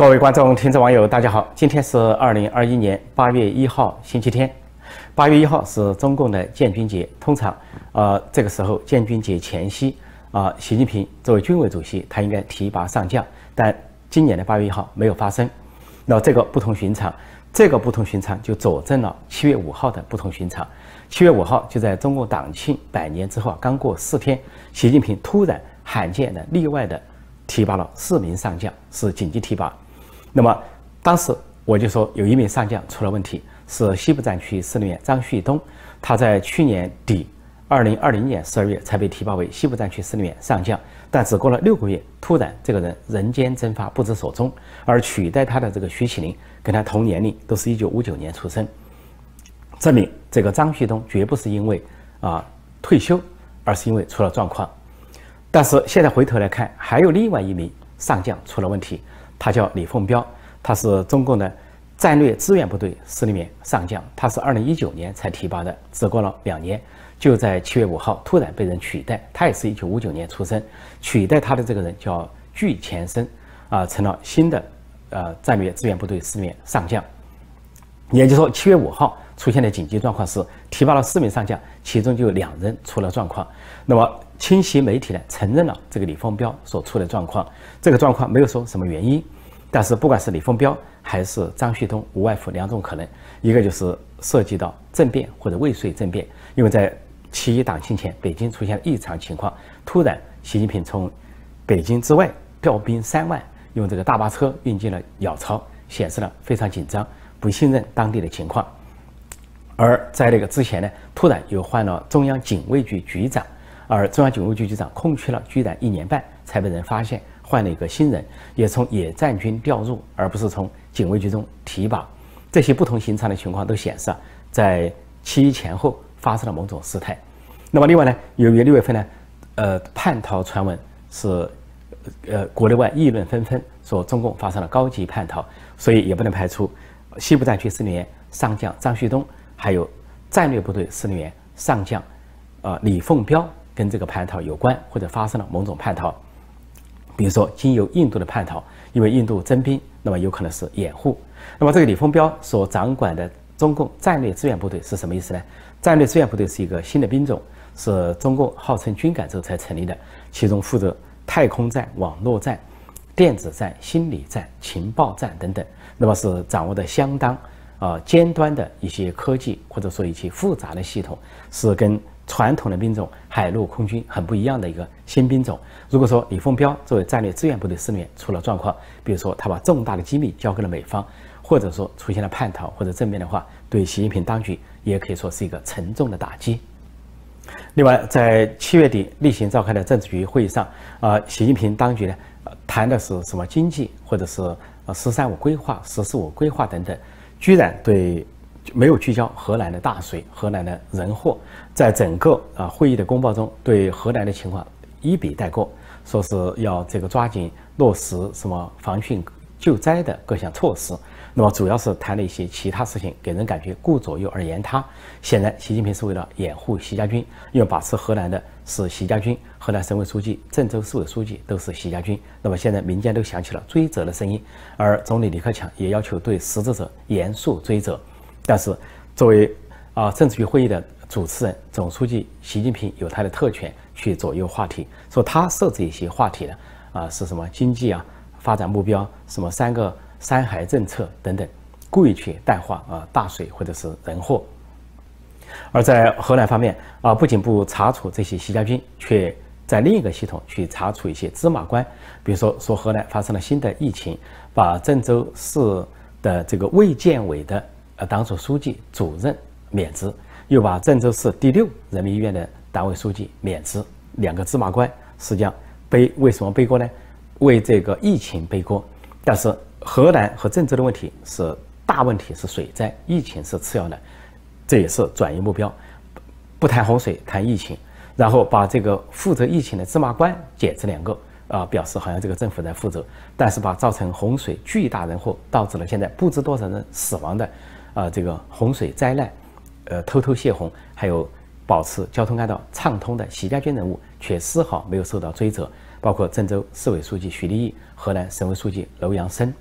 各位观众、听众、网友，大家好！今天是二零二一年八月一号，星期天。八月一号是中共的建军节，通常，呃，这个时候建军节前夕，啊，习近平作为军委主席，他应该提拔上将，但今年的八月一号没有发生。那这个不同寻常，这个不同寻常就佐证了七月五号的不同寻常。七月五号就在中共党庆百年之后啊，刚过四天，习近平突然罕见的、例外的提拔了四名上将，是紧急提拔。那么当时我就说有一名上将出了问题，是西部战区司令员张旭东，他在去年底，二零二零年十二月才被提拔为西部战区司令员上将，但只过了六个月，突然这个人人间蒸发，不知所踪，而取代他的这个徐启林，跟他同年龄，都是一九五九年出生，证明这个张旭东绝不是因为啊退休，而是因为出了状况。但是现在回头来看，还有另外一名上将出了问题。他叫李凤彪，他是中共的战略支援部队司令员上将，他是二零一九年才提拔的，只过了两年，就在七月五号突然被人取代。他也是一九五九年出生，取代他的这个人叫具前生，啊，成了新的呃战略支援部队司令员上将。也就是说，七月五号出现的紧急状况是提拔了四名上将，其中就有两人出了状况。那么。清晰媒体呢承认了这个李凤彪所出的状况，这个状况没有说什么原因，但是不管是李凤彪还是张旭东，无外乎两种可能，一个就是涉及到政变或者未遂政变，因为在七一党庆前，北京出现了异常情况，突然习近平从北京之外调兵三万，用这个大巴车运进了鸟巢，显示了非常紧张，不信任当地的情况，而在那个之前呢，突然又换了中央警卫局局长。而中央警卫局局长空缺了居然一年半才被人发现，换了一个新人，也从野战军调入，而不是从警卫局中提拔。这些不同寻常的情况都显示，在七一前后发生了某种事态。那么另外呢，由于六月份呢，呃，叛逃传闻是，呃，国内外议论纷纷，说中共发生了高级叛逃，所以也不能排除西部战区司令员上将张旭东，还有战略部队司令员上将，呃，李凤彪。跟这个叛逃有关，或者发生了某种叛逃，比如说经由印度的叛逃，因为印度征兵，那么有可能是掩护。那么这个李凤彪所掌管的中共战略支援部队是什么意思呢？战略支援部队是一个新的兵种，是中共号称军改之后才成立的，其中负责太空战、网络战、电子战、心理战、情报战等等，那么是掌握的相当啊尖端的一些科技，或者说一些复杂的系统，是跟。传统的兵种海陆空军很不一样的一个新兵种。如果说李凤彪作为战略支援部队司令出了状况，比如说他把重大的机密交给了美方，或者说出现了叛逃或者政变的话，对习近平当局也可以说是一个沉重的打击。另外，在七月底例行召开的政治局会议上，啊，习近平当局呢谈的是什么经济，或者是呃“十三五”规划、“十四五”规划等等，居然对。没有聚焦河南的大水、河南的人祸，在整个啊会议的公报中，对河南的情况一笔带过，说是要这个抓紧落实什么防汛救灾的各项措施。那么主要是谈了一些其他事情，给人感觉顾左右而言他。显然，习近平是为了掩护习家军，因为把持河南的是习家军，河南省委书记、郑州市委书记都是习家军。那么现在民间都响起了追责的声音，而总理李克强也要求对失职者严肃追责。但是，作为啊政治局会议的主持人，总书记习近平有他的特权去左右话题，说他设置一些话题呢，啊是什么经济啊发展目标，什么三个三孩政策等等，故意去淡化啊大水或者是人祸。而在河南方面啊，不仅不查处这些习家军，却在另一个系统去查处一些芝麻官，比如说说河南发生了新的疫情，把郑州市的这个卫健委的。呃，党组书记、主任免职，又把郑州市第六人民医院的党委书记免职，两个芝麻官实际上背为什么背锅呢？为这个疫情背锅。但是河南和郑州的问题是大问题，是水灾，疫情是次要的，这也是转移目标，不谈洪水，谈疫情，然后把这个负责疫情的芝麻官减职两个，啊，表示好像这个政府在负责，但是把造成洪水巨大人祸，导致了现在不知多少人死亡的。啊，这个洪水灾难，呃，偷偷泄洪，还有保持交通干道畅通的习家军人物，却丝毫没有受到追责。包括郑州市委书记徐立毅、河南省委书记楼阳生。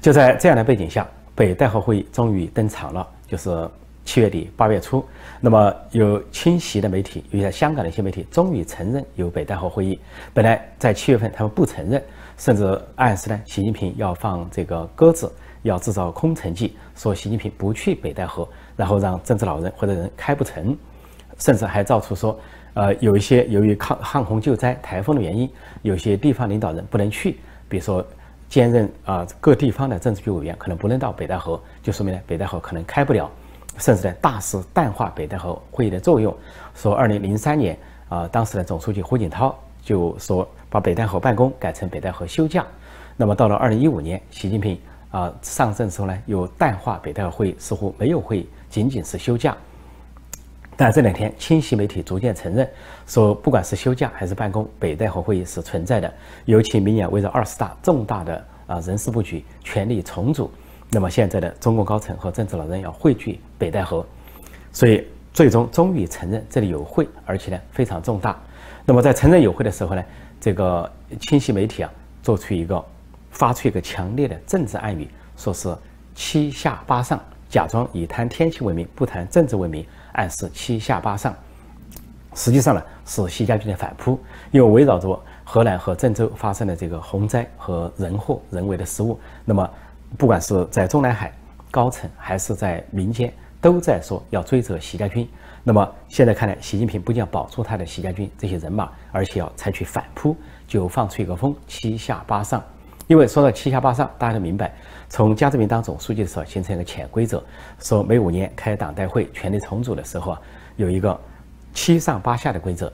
就在这样的背景下，北戴河会议终于登场了，就是七月底八月初。那么有清晰的媒体，有些香港的一些媒体，终于承认有北戴河会议。本来在七月份他们不承认，甚至暗示呢，习近平要放这个鸽子，要制造空城计，说习近平不去北戴河，然后让政治老人或者人开不成，甚至还造出说，呃，有一些由于抗旱洪救灾、台风的原因，有些地方领导人不能去，比如说。兼任啊各地方的政治局委员可能不能到北戴河，就说明呢北戴河可能开不了，甚至呢大肆淡化北戴河会议的作用。说二零零三年啊，当时的总书记胡锦涛就说把北戴河办公改成北戴河休假。那么到了二零一五年，习近平啊上任时候呢又淡化北戴河会议，似乎没有会，仅仅是休假。但这两天，清晰媒体逐渐承认，说不管是休假还是办公，北戴河会议是存在的。尤其明年围绕二十大重大的啊人事布局、权力重组，那么现在的中共高层和政治老人要汇聚北戴河，所以最终终于承认这里有会，而且呢非常重大。那么在承认有会的时候呢，这个清晰媒体啊做出一个发出一个强烈的政治暗语，说是七下八上，假装以谈天气为名，不谈政治为名。暗示七下八上，实际上呢是习家军的反扑，因为围绕着河南和郑州发生的这个洪灾和人祸人为的失误，那么不管是在中南海高层还是在民间，都在说要追责习家军。那么现在看来，习近平不仅要保住他的习家军这些人马，而且要采取反扑，就放出一个风，七下八上。因为说到七下八上，大家都明白。从江泽民当总书记的时候形成一个潜规则，说每五年开党代会权力重组的时候啊，有一个七上八下的规则。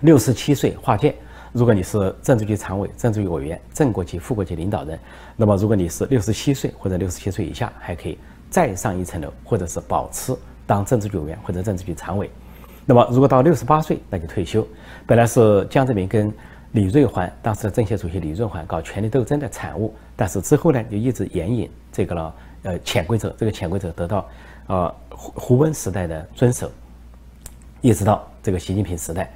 六十七岁划界，如果你是政治局常委、政治局委员、正国级、副国级领导人，那么如果你是六十七岁或者六十七岁以下，还可以再上一层楼，或者是保持当政治局委员或者政治局常委。那么如果到六十八岁，那就退休。本来是江泽民跟李瑞环当时的政协主席李瑞环搞权力斗争的产物，但是之后呢，就一直援引这个了，呃，潜规则，这个潜规则得到，呃，胡胡温时代的遵守，一直到这个习近平时代。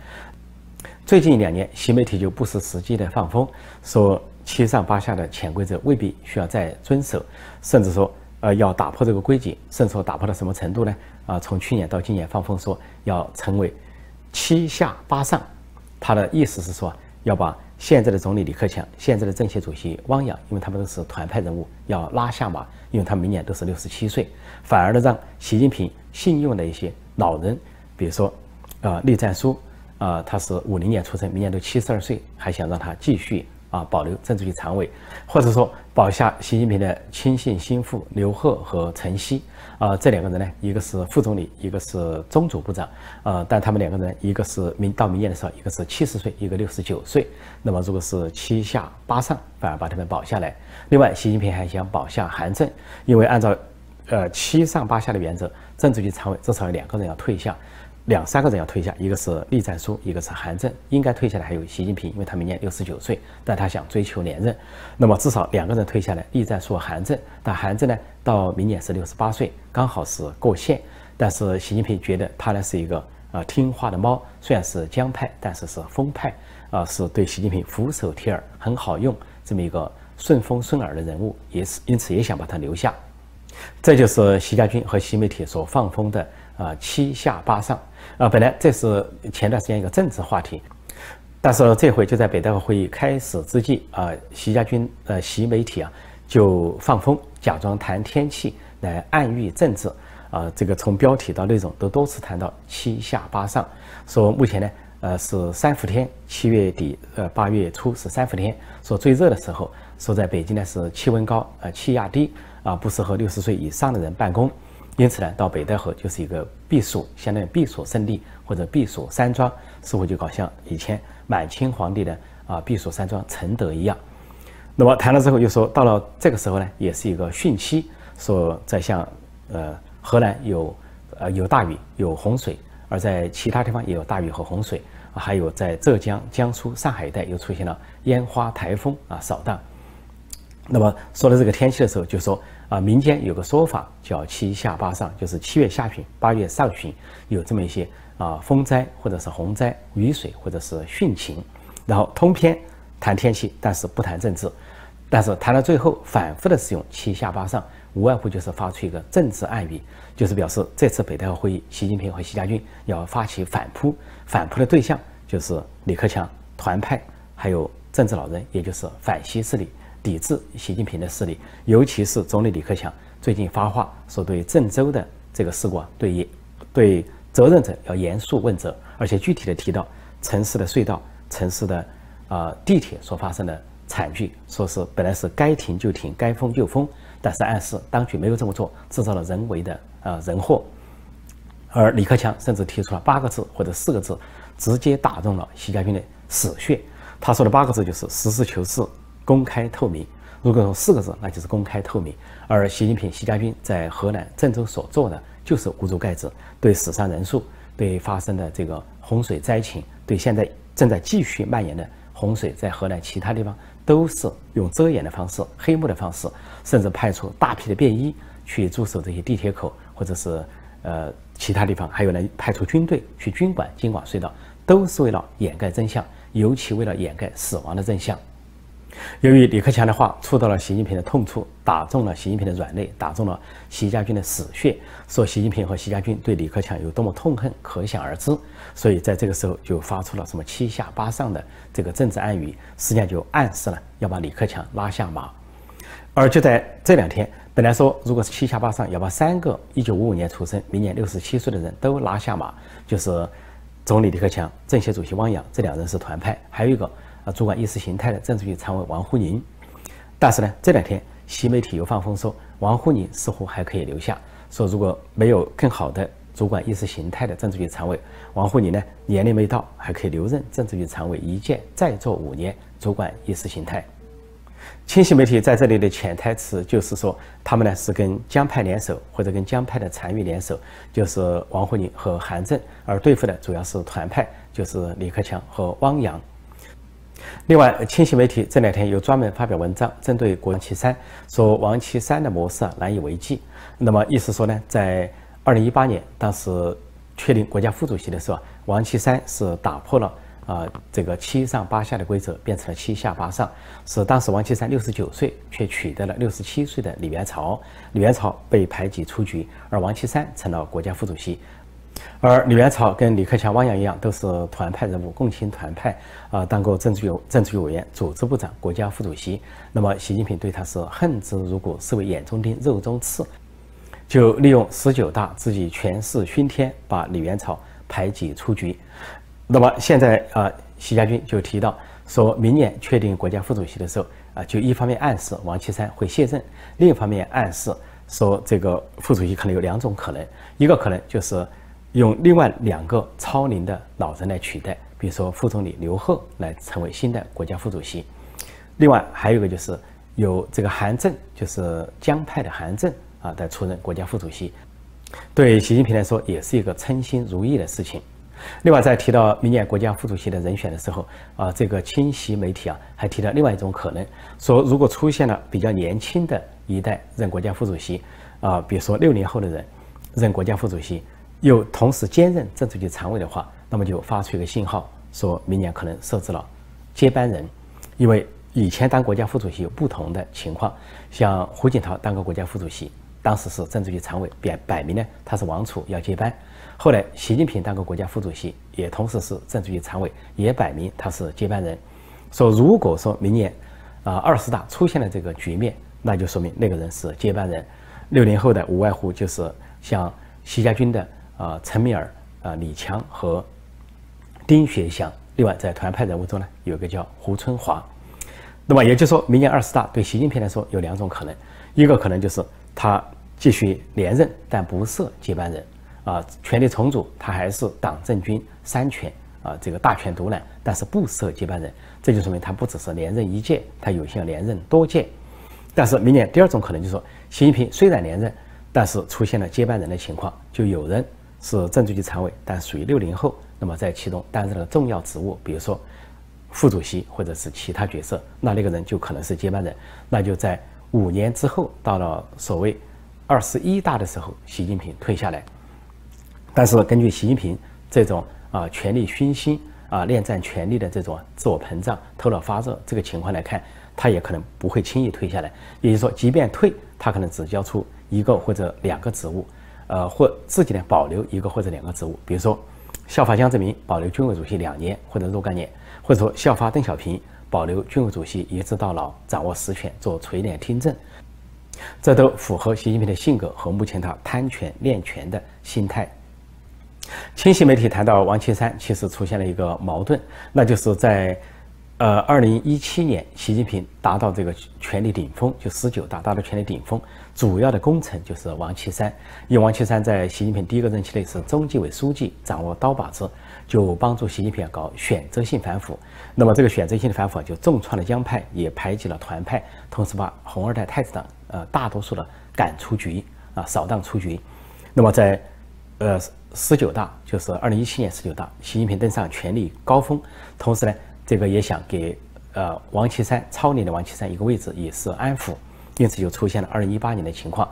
最近两年，新媒体就不失时机的放风，说七上八下的潜规则未必需要再遵守，甚至说，呃，要打破这个规矩，甚至说打破到什么程度呢？啊，从去年到今年放风说要成为七下八上，他的意思是说。要把现在的总理李克强、现在的政协主席汪洋，因为他们都是团派人物，要拉下马，因为他明年都是六十七岁，反而呢让习近平信用的一些老人，比如说，呃，栗战书，啊，他是五零年出生，明年都七十二岁，还想让他继续。啊，保留政治局常委，或者说保下习近平的亲信心腹刘鹤和陈希，啊，这两个人呢，一个是副总理，一个是中组部长，呃，但他们两个人，一个是明到明年的时候，一个是七十岁，一个六十九岁，那么如果是七下八上，反而把他们保下来。另外，习近平还想保下韩正，因为按照，呃，七上八下的原则，政治局常委至少有两个人要退下。两三个人要退下，一个是栗战书，一个是韩正，应该退下来还有习近平，因为他明年六十九岁，但他想追求连任，那么至少两个人退下来，栗战书、韩正。但韩正呢，到明年是六十八岁，刚好是过线。但是习近平觉得他呢是一个啊听话的猫，虽然是江派，但是是风派，啊是对习近平俯首帖耳，很好用这么一个顺风顺耳的人物，也是因此也想把他留下。这就是习家军和习媒体所放风的啊七下八上。啊，本来这是前段时间一个政治话题，但是这回就在北戴河会议开始之际啊，习家军呃习媒体啊就放风，假装谈天气来暗喻政治啊，这个从标题到内容都多次谈到七下八上，说目前呢呃是三伏天，七月底呃八月初是三伏天，说最热的时候，说在北京呢是气温高呃气压低啊，不适合六十岁以上的人办公。因此呢，到北戴河就是一个避暑，相当于避暑胜地或者避暑山庄，似乎就搞像以前满清皇帝的啊避暑山庄承德一样。那么谈了之后，又说到了这个时候呢，也是一个汛期，说在像呃河南有呃有大雨有洪水，而在其他地方也有大雨和洪水，还有在浙江、江苏、上海一带又出现了烟花台风啊扫荡。那么说到这个天气的时候，就说。啊，民间有个说法叫七下八上，就是七月下旬、八月上旬有这么一些啊风灾或者是洪灾、雨水或者是汛情，然后通篇谈天气，但是不谈政治。但是谈到最后，反复的使用七下八上，无外乎就是发出一个政治暗语，就是表示这次北戴河会议，习近平和习家军要发起反扑，反扑的对象就是李克强、团派，还有政治老人，也就是反西势力，抵制习近平的势力。尤其是总理李克强最近发话说，对郑州的这个事故啊，对对责任者要严肃问责，而且具体的提到城市的隧道、城市的啊地铁所发生的。惨剧，说是本来是该停就停，该封就封，但是暗示当局没有这么做，制造了人为的啊人祸。而李克强甚至提出了八个字或者四个字，直接打中了习家军的死穴。他说的八个字就是实事求是、公开透明。如果说四个字，那就是公开透明。而习近平、习家军在河南郑州所做的，就是捂住盖子，对死伤人数、对发生的这个洪水灾情、对现在正在继续蔓延的洪水在河南其他地方。都是用遮掩的方式、黑幕的方式，甚至派出大批的便衣去驻守这些地铁口，或者是呃其他地方，还有呢派出军队去军管京广隧道，都是为了掩盖真相，尤其为了掩盖死亡的真相。由于李克强的话触到了习近平的痛处，打中了习近平的软肋，打中了习家军的死穴，说习近平和习家军对李克强有多么痛恨，可想而知。所以在这个时候就发出了什么七下八上的这个政治暗语，实际上就暗示了要把李克强拉下马。而就在这两天，本来说如果是七下八上，要把三个1955年出生、明年67岁的人都拉下马，就是总理李克强、政协主席汪洋这两人是团派，还有一个。啊，主管意识形态的政治局常委王沪宁，但是呢，这两天新媒体又放风说王沪宁似乎还可以留下，说如果没有更好的主管意识形态的政治局常委，王沪宁呢年龄没到，还可以留任政治局常委一届，再做五年主管意识形态。清晰媒体在这里的潜台词就是说，他们呢是跟江派联手，或者跟江派的残余联手，就是王沪宁和韩正，而对付的主要是团派，就是李克强和汪洋。另外，清晰媒体这两天又专门发表文章，针对王岐山，说王岐山的模式啊难以为继。那么意思说呢，在二零一八年当时确定国家副主席的时候，王岐山是打破了啊这个七上八下的规则，变成了七下八上，是当时王岐山六十九岁，却取得了六十七岁的李元朝，李元朝被排挤出局，而王岐山成了国家副主席。而李元朝跟李克强、汪洋一样，都是团派人物，共青团派啊，当过政治局政治局委员、组织部长、国家副主席。那么，习近平对他是恨之入骨，视为眼中钉、肉中刺，就利用十九大自己权势熏天，把李元朝排挤出局。那么现在啊，习家军就提到，说明年确定国家副主席的时候啊，就一方面暗示王岐山会卸任，另一方面暗示说这个副主席可能有两种可能，一个可能就是。用另外两个超龄的老人来取代，比如说副总理刘鹤来成为新的国家副主席。另外还有一个就是由这个韩正，就是江派的韩正啊，来出任国家副主席。对习近平来说，也是一个称心如意的事情。另外，在提到明年国家副主席的人选的时候，啊，这个清晰媒体啊，还提到另外一种可能，说如果出现了比较年轻的一代任国家副主席，啊，比如说六零后的人任国家副主席。又同时兼任政治局常委的话，那么就发出一个信号，说明年可能设置了接班人。因为以前当国家副主席有不同的情况，像胡锦涛当过国家副主席，当时是政治局常委，摆摆明呢他是王储要接班。后来习近平当过国家副主席，也同时是政治局常委，也摆明他是接班人。说如果说明年啊二十大出现了这个局面，那就说明那个人是接班人。六零后的无外乎就是像习家军的。啊，陈敏尔、啊李强和丁学祥，另外在团派人物中呢，有个叫胡春华。那么也就是说，明年二十大对习近平来说有两种可能，一个可能就是他继续连任，但不设接班人，啊，权力重组，他还是党政军三权啊，这个大权独揽，但是不设接班人，这就说明他不只是连任一届，他有幸连任多届。但是明年第二种可能就是说，习近平虽然连任，但是出现了接班人的情况，就有人。是政治局常委，但属于六零后，那么在其中担任了重要职务，比如说副主席或者是其他角色，那那个人就可能是接班人。那就在五年之后，到了所谓二十一大的时候，习近平退下来。但是根据习近平这种啊权力熏心啊恋战权力的这种自我膨胀、头脑发热这个情况来看，他也可能不会轻易退下来。也就是说，即便退，他可能只交出一个或者两个职务，呃，或自己呢保留一个或者两个职务。比如说，效法江泽民保留军委主席两年或者若干年，或者说效法邓小平保留军委主席一直到老，掌握实权，做垂帘听政。这都符合习近平的性格和目前他贪权恋权的心态。清晰媒体谈到王岐山，其实出现了一个矛盾，那就是在呃二零一七年，习近平达到这个权力顶峰，就十九大达到权力顶峰，主要的功臣就是王岐山。因为王岐山在习近平第一个任期内是中纪委书记，掌握刀把子，就帮助习近平搞选择性反腐。那么这个选择性的反腐就重创了江派，也排挤了团派，同时把红二代太子党呃大多数的赶出局啊，扫荡出局。那么在呃。十九大就是二零一七年十九大，习近平登上权力高峰，同时呢，这个也想给呃王岐山超龄的王岐山一个位置，以示安抚，因此就出现了二零一八年的情况。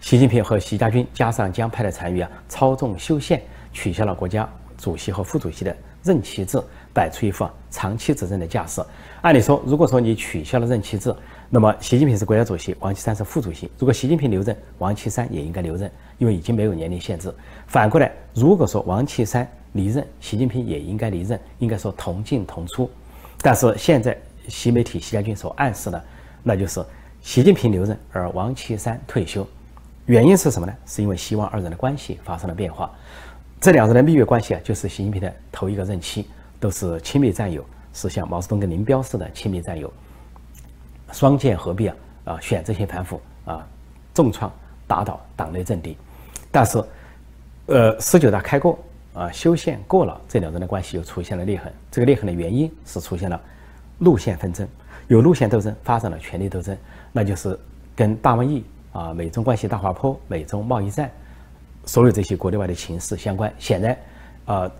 习近平和习家军加上江派的残余啊，操纵修宪，取消了国家主席和副主席的任期制，摆出一副长期执政的架势。按理说，如果说你取消了任期制，那么习近平是国家主席，王岐山是副主席。如果习近平留任，王岐山也应该留任，因为已经没有年龄限制。反过来，如果说王岐山离任，习近平也应该离任，应该说同进同出。但是现在习媒体习家军所暗示的，那就是习近平留任，而王岐山退休。原因是什么呢？是因为希望二人的关系发生了变化。这两人的蜜月关系啊，就是习近平的头一个任期，都是亲密战友，是像毛泽东跟林彪似的亲密战友。双剑合璧啊，啊，选择性反腐啊，重创打倒党内政敌，但是，呃，十九大开过啊，修宪过了，这两人的关系又出现了裂痕。这个裂痕的原因是出现了路线纷争，有路线斗争，发展了权力斗争，那就是跟大瘟疫啊、美中关系大滑坡、美中贸易战，所有这些国内外的情势相关。显然，呃，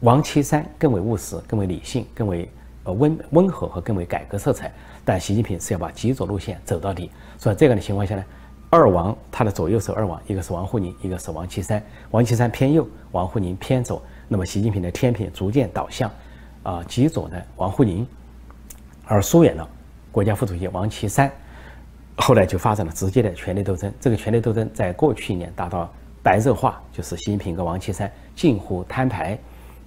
王岐山更为务实，更为理性，更为呃温温和和更为改革色彩。但习近平是要把极左路线走到底，所以这样的情况下呢，二王他的左右手二王，一个是王沪宁，一个是王岐山。王岐山偏右，王沪宁偏左。那么习近平的天平逐渐倒向啊极左的王沪宁，而疏远了国家副主席王岐山。后来就发展了直接的权力斗争。这个权力斗争在过去一年达到白热化，就是习近平跟王岐山近乎摊牌，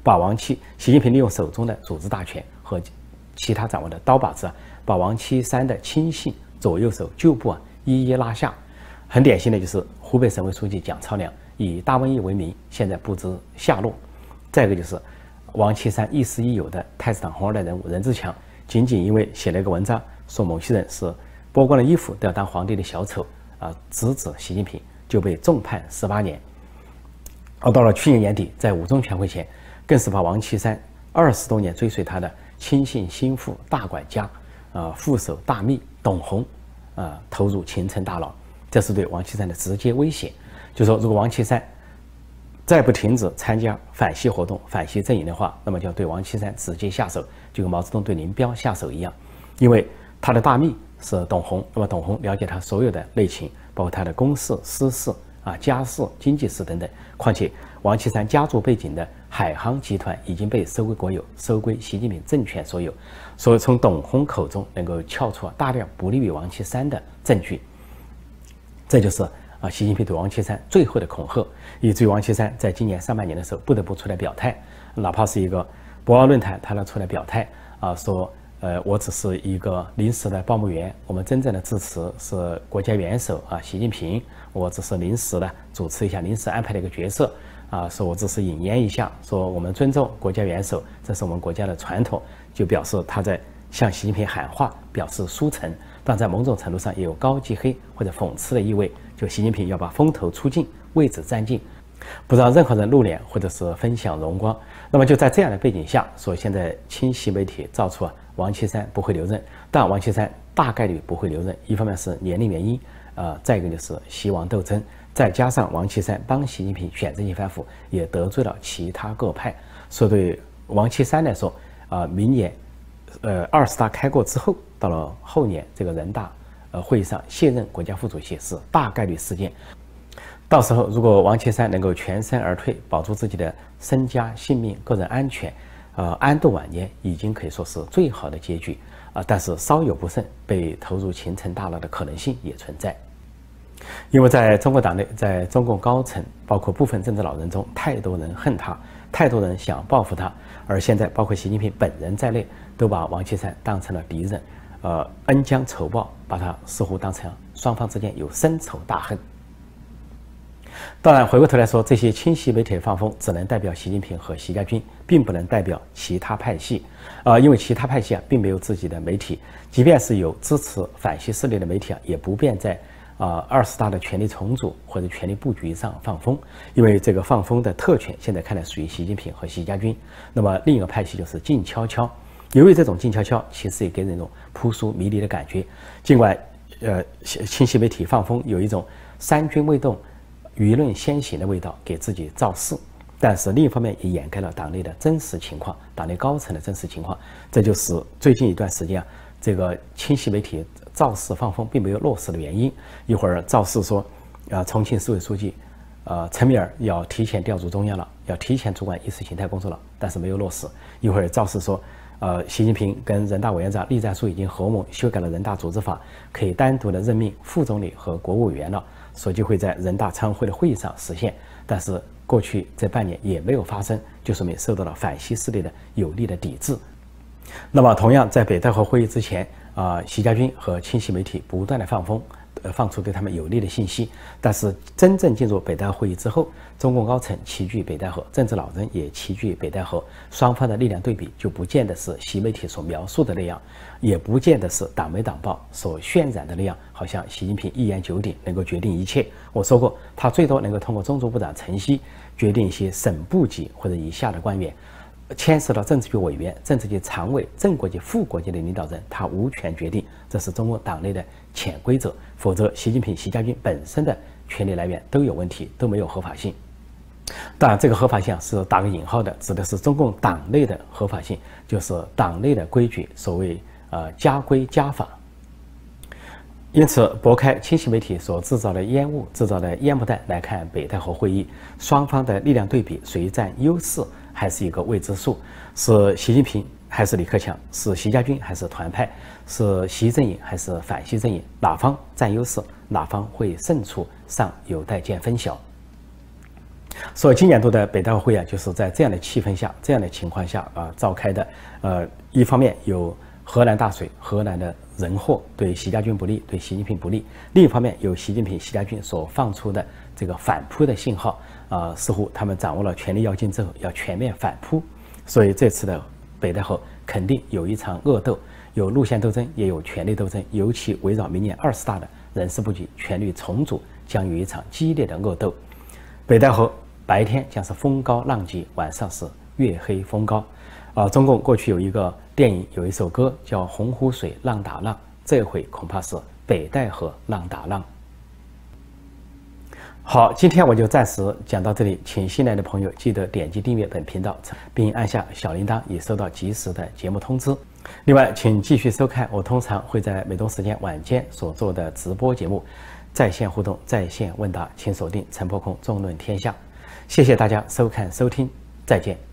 把王岐习近平利用手中的组织大权和其他掌握的刀把子。把王岐山的亲信、左右手、旧部啊一一拉下，很典型的就是湖北省委书记蒋超良以大瘟疫为名，现在不知下落。再一个就是王岐山亦师亦友的太子党红二代人物任志强，仅仅因为写了一个文章说某些人是剥光了衣服都要当皇帝的小丑啊，直指习近平，就被重判十八年。而到了去年年底，在五中全会前，更是把王岐山二十多年追随他的亲信心腹大管家。啊，副手大秘董洪，啊，投入秦城大牢，这是对王岐山的直接威胁。就说如果王岐山再不停止参加反西活动、反西阵营的话，那么就要对王岐山直接下手，就跟毛泽东对林彪下手一样。因为他的大秘是董洪，那么董洪了解他所有的内情，包括他的公事、私事啊、家事、经济事等等。况且王岐山家族背景的海航集团已经被收归国有，收归习近平政权所有。所以，从董洪口中能够撬出大量不利于王岐山的证据，这就是啊，习近平对王岐山最后的恐吓，以至于王岐山在今年上半年的时候不得不出来表态，哪怕是一个博鳌论坛，他都出来表态啊，说呃，我只是一个临时的报幕员，我们真正的支持是国家元首啊，习近平，我只是临时的主持一下，临时安排的一个角色啊，说我只是引言一下，说我们尊重国家元首，这是我们国家的传统。就表示他在向习近平喊话，表示疏沉，但在某种程度上也有高级黑或者讽刺的意味。就习近平要把风头出尽，位置占尽，不让任何人露脸或者是分享荣光。那么就在这样的背景下，说现在清晰媒体造出啊，王岐山不会留任，但王岐山大概率不会留任。一方面是年龄原因，呃，再一个就是希望斗争，再加上王岐山帮习近平选择性反腐，也得罪了其他各派。所以对王岐山来说，啊，明年，呃，二十大开过之后，到了后年这个人大，呃，会议上卸任国家副主席是大概率事件。到时候，如果王岐山能够全身而退，保住自己的身家性命、个人安全，呃安度晚年，已经可以说是最好的结局啊。但是稍有不慎，被投入秦城大牢的可能性也存在。因为在中国党内，在中共高层，包括部分政治老人中，太多人恨他，太多人想报复他，而现在包括习近平本人在内，都把王岐山当成了敌人，呃，恩将仇报，把他似乎当成双方之间有深仇大恨。当然，回过头来说，这些清晰媒体的放风只能代表习近平和习家军，并不能代表其他派系。啊，因为其他派系啊，并没有自己的媒体，即便是有支持反西势力的媒体啊，也不便在。啊，二十大的权力重组或者权力布局上放风，因为这个放风的特权现在看来属于习近平和习家军。那么另一个派系就是静悄悄。由于这种静悄悄，其实也给人一种扑朔迷离的感觉。尽管呃，清晰媒体放风有一种三军未动，舆论先行的味道，给自己造势，但是另一方面也掩盖了党内的真实情况，党内高层的真实情况。这就是最近一段时间啊，这个清晰媒体。造势放风并没有落实的原因。一会儿造势说，啊，重庆市委书记，呃，陈敏尔要提前调入中央了，要提前主管意识形态工作了，但是没有落实。一会儿造势说，呃，习近平跟人大委员长栗战书已经合谋修改了人大组织法，可以单独的任命副总理和国务委员了，说就会在人大常委会的会议上实现。但是过去这半年也没有发生，就说明受到了反西势力的有力的抵制。那么，同样在北戴河会议之前。啊，习家军和清晰媒体不断的放风，呃，放出对他们有利的信息。但是真正进入北戴河会议之后，中共高层齐聚北戴河，政治老人也齐聚北戴河，双方的力量对比就不见得是习媒体所描述的那样，也不见得是党媒党报所渲染的那样。好像习近平一言九鼎，能够决定一切。我说过，他最多能够通过中组部长陈希决定一些省部级或者以下的官员。牵涉到政治局委员、政治局常委、正国级、副国级的领导人，他无权决定，这是中国党内的潜规则。否则，习近平、习家军本身的权力来源都有问题，都没有合法性。当然，这个合法性是打个引号的，指的是中共党内的合法性，就是党内的规矩，所谓呃家规家法。因此，拨开清晰媒体所制造的烟雾、制造的烟幕弹来看北戴河会议，双方的力量对比，谁占优势？还是一个未知数，是习近平还是李克强，是习家军还是团派，是习阵营还是反习阵营，哪方占优势，哪方会胜出，尚有待见分晓。所以今年度的北大会啊，就是在这样的气氛下、这样的情况下啊召开的。呃，一方面有河南大水、河南的人祸对习家军不利，对习近平不利；另一方面有习近平、习家军所放出的这个反扑的信号。啊，似乎他们掌握了权力要劲之后，要全面反扑，所以这次的北戴河肯定有一场恶斗，有路线斗争，也有权力斗争，尤其围绕明年二十大的人事布局、权力重组，将有一场激烈的恶斗。北戴河白天将是风高浪急，晚上是月黑风高。啊，中共过去有一个电影，有一首歌叫《洪湖水浪打浪》，这回恐怕是北戴河浪打浪。好，今天我就暂时讲到这里，请新来的朋友记得点击订阅本频道，并按下小铃铛，以收到及时的节目通知。另外，请继续收看我通常会在美东时间晚间所做的直播节目，在线互动、在线问答，请锁定陈破空纵论天下。谢谢大家收看收听，再见。